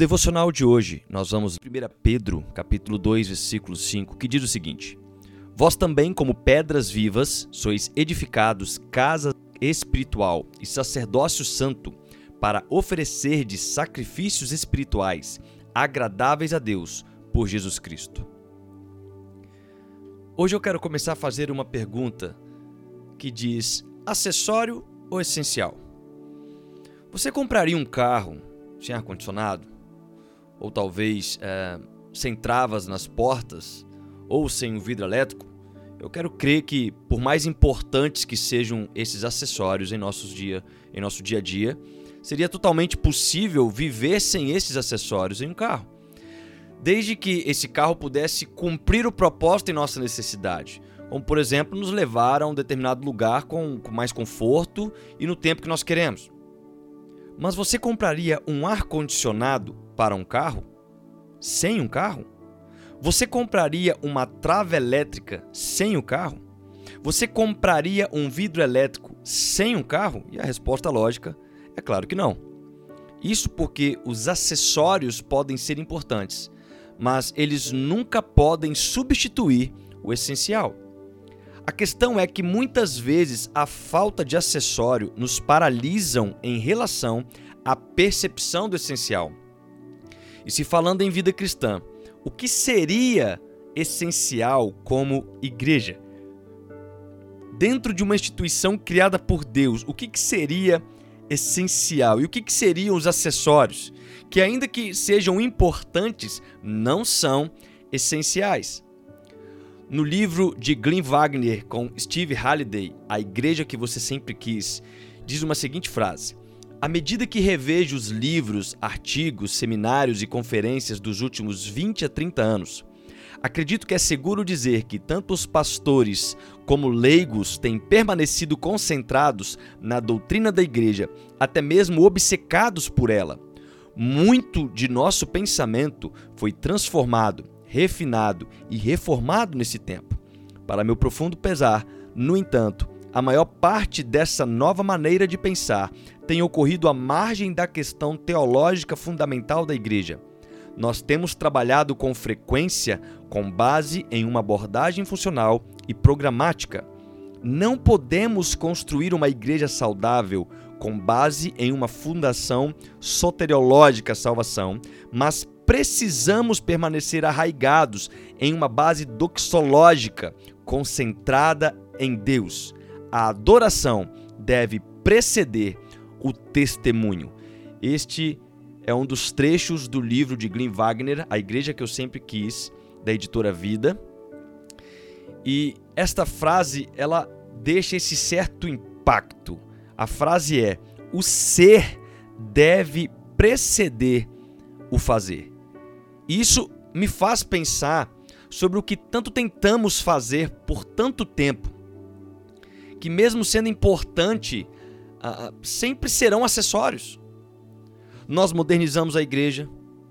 Devocional de hoje, nós vamos 1 Pedro, capítulo 2, versículo 5, que diz o seguinte: Vós também, como pedras vivas, sois edificados casa espiritual e sacerdócio santo, para oferecer de sacrifícios espirituais agradáveis a Deus por Jesus Cristo. Hoje eu quero começar a fazer uma pergunta que diz: acessório ou essencial? Você compraria um carro sem ar-condicionado? Ou talvez é, sem travas nas portas, ou sem o vidro elétrico, eu quero crer que, por mais importantes que sejam esses acessórios em, nossos dia, em nosso dia a dia, seria totalmente possível viver sem esses acessórios em um carro. Desde que esse carro pudesse cumprir o propósito em nossa necessidade, como por exemplo nos levar a um determinado lugar com, com mais conforto e no tempo que nós queremos. Mas você compraria um ar-condicionado para um carro? Sem um carro? Você compraria uma trava elétrica sem o carro? Você compraria um vidro elétrico sem um carro? E a resposta lógica é claro que não. Isso porque os acessórios podem ser importantes, mas eles nunca podem substituir o essencial. A questão é que muitas vezes a falta de acessório nos paralisam em relação à percepção do essencial. E se falando em vida cristã, o que seria essencial como igreja? Dentro de uma instituição criada por Deus, o que, que seria essencial? E o que, que seriam os acessórios? Que, ainda que sejam importantes, não são essenciais. No livro de Glenn Wagner com Steve Halliday, A Igreja que Você Sempre Quis, diz uma seguinte frase: À medida que revejo os livros, artigos, seminários e conferências dos últimos 20 a 30 anos, acredito que é seguro dizer que tanto os pastores como leigos têm permanecido concentrados na doutrina da igreja, até mesmo obcecados por ela. Muito de nosso pensamento foi transformado refinado e reformado nesse tempo. Para meu profundo pesar, no entanto, a maior parte dessa nova maneira de pensar tem ocorrido à margem da questão teológica fundamental da igreja. Nós temos trabalhado com frequência com base em uma abordagem funcional e programática. Não podemos construir uma igreja saudável com base em uma fundação soteriológica salvação, mas precisamos permanecer arraigados em uma base doxológica concentrada em Deus. A adoração deve preceder o testemunho. Este é um dos trechos do livro de Glenn Wagner, A Igreja que eu sempre quis, da editora Vida. E esta frase, ela deixa esse certo impacto. A frase é: o ser deve preceder o fazer. Isso me faz pensar sobre o que tanto tentamos fazer por tanto tempo, que mesmo sendo importante, uh, sempre serão acessórios. Nós modernizamos a igreja,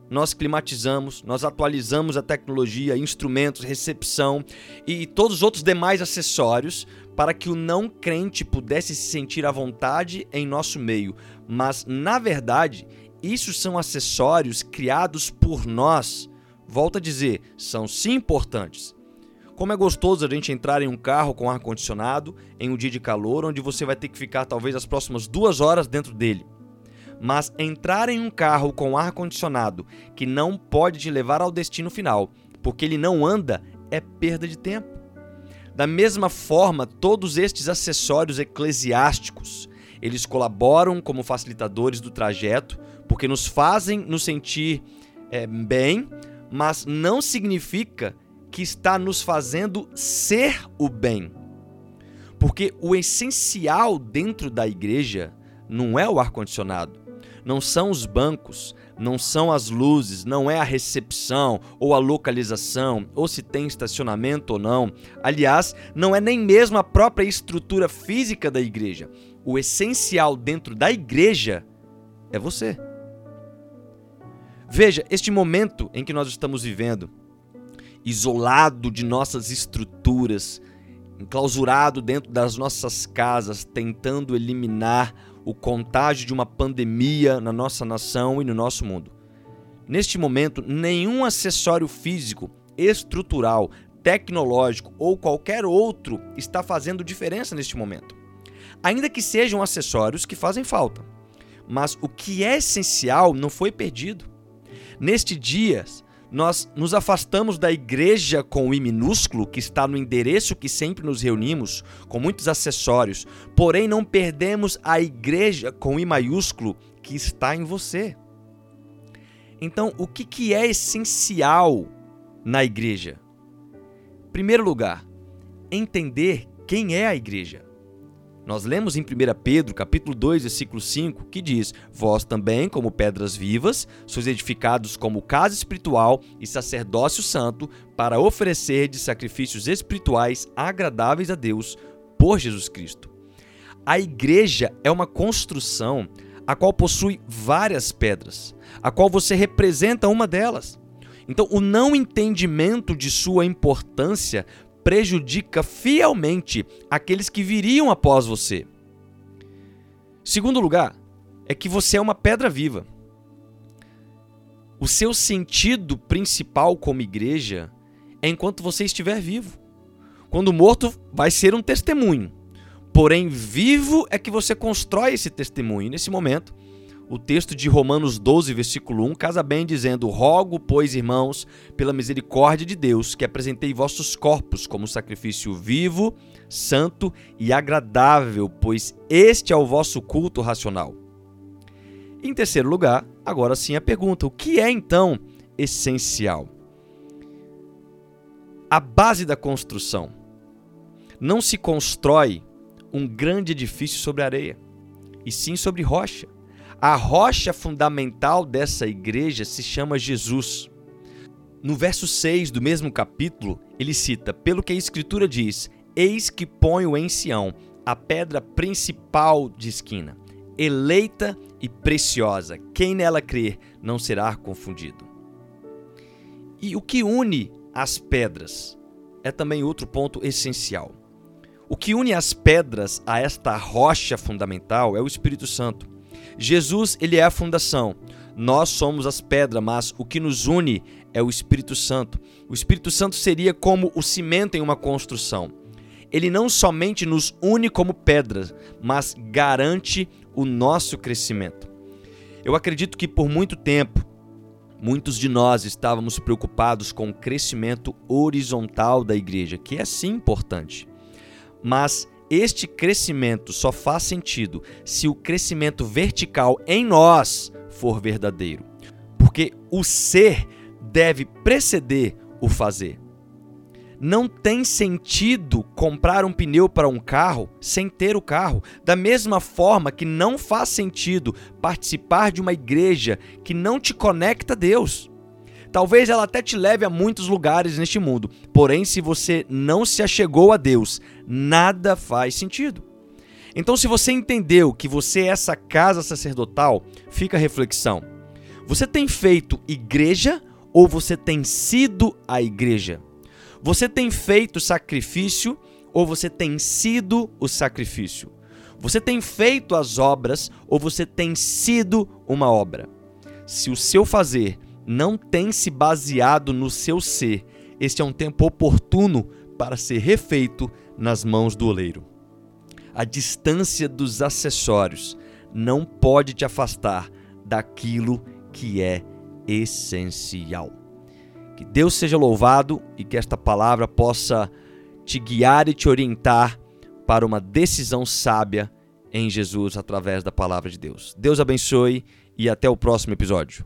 nós climatizamos, nós atualizamos a tecnologia, instrumentos, recepção e todos os outros demais acessórios para que o não crente pudesse se sentir à vontade em nosso meio. Mas, na verdade, isso são acessórios criados por nós. Volto a dizer, são sim importantes. Como é gostoso a gente entrar em um carro com ar-condicionado em um dia de calor, onde você vai ter que ficar talvez as próximas duas horas dentro dele. Mas entrar em um carro com ar-condicionado que não pode te levar ao destino final, porque ele não anda, é perda de tempo. Da mesma forma, todos estes acessórios eclesiásticos, eles colaboram como facilitadores do trajeto, porque nos fazem nos sentir é, bem, mas não significa que está nos fazendo ser o bem. Porque o essencial dentro da igreja não é o ar-condicionado, não são os bancos, não são as luzes, não é a recepção ou a localização, ou se tem estacionamento ou não. Aliás, não é nem mesmo a própria estrutura física da igreja. O essencial dentro da igreja é você. Veja, este momento em que nós estamos vivendo, isolado de nossas estruturas, enclausurado dentro das nossas casas, tentando eliminar o contágio de uma pandemia na nossa nação e no nosso mundo. neste momento, nenhum acessório físico, estrutural, tecnológico ou qualquer outro está fazendo diferença neste momento. Ainda que sejam acessórios que fazem falta. Mas o que é essencial não foi perdido. Neste dia, nós nos afastamos da igreja com o I minúsculo, que está no endereço que sempre nos reunimos, com muitos acessórios, porém não perdemos a igreja com o I maiúsculo, que está em você. Então, o que, que é essencial na igreja? Primeiro lugar, entender quem é a igreja. Nós lemos em 1 Pedro, capítulo 2, versículo 5, que diz: Vós também, como pedras vivas, sois edificados como casa espiritual e sacerdócio santo, para oferecer de sacrifícios espirituais agradáveis a Deus por Jesus Cristo. A igreja é uma construção a qual possui várias pedras, a qual você representa uma delas. Então, o não entendimento de sua importância prejudica fielmente aqueles que viriam após você. Segundo lugar, é que você é uma pedra viva. O seu sentido principal como igreja é enquanto você estiver vivo. Quando morto, vai ser um testemunho. Porém, vivo é que você constrói esse testemunho. nesse momento, o texto de Romanos 12, versículo 1, casa bem dizendo: Rogo, pois, irmãos, pela misericórdia de Deus, que apresentei vossos corpos como sacrifício vivo, santo e agradável, pois este é o vosso culto racional. Em terceiro lugar, agora sim a pergunta: o que é então essencial? A base da construção. Não se constrói um grande edifício sobre areia, e sim sobre rocha. A rocha fundamental dessa igreja se chama Jesus. No verso 6 do mesmo capítulo, ele cita: Pelo que a Escritura diz: Eis que ponho em Sião a pedra principal de esquina, eleita e preciosa. Quem nela crer não será confundido. E o que une as pedras é também outro ponto essencial. O que une as pedras a esta rocha fundamental é o Espírito Santo. Jesus, ele é a fundação. Nós somos as pedras, mas o que nos une é o Espírito Santo. O Espírito Santo seria como o cimento em uma construção. Ele não somente nos une como pedras, mas garante o nosso crescimento. Eu acredito que por muito tempo, muitos de nós estávamos preocupados com o crescimento horizontal da igreja, que é sim importante. Mas este crescimento só faz sentido se o crescimento vertical em nós for verdadeiro. Porque o ser deve preceder o fazer. Não tem sentido comprar um pneu para um carro sem ter o carro. Da mesma forma que não faz sentido participar de uma igreja que não te conecta a Deus. Talvez ela até te leve a muitos lugares neste mundo, porém, se você não se achegou a Deus, nada faz sentido. Então, se você entendeu que você é essa casa sacerdotal, fica a reflexão. Você tem feito igreja ou você tem sido a igreja? Você tem feito sacrifício ou você tem sido o sacrifício? Você tem feito as obras ou você tem sido uma obra? Se o seu fazer não tem se baseado no seu ser. Este é um tempo oportuno para ser refeito nas mãos do oleiro. A distância dos acessórios não pode te afastar daquilo que é essencial. Que Deus seja louvado e que esta palavra possa te guiar e te orientar para uma decisão sábia em Jesus através da palavra de Deus. Deus abençoe e até o próximo episódio.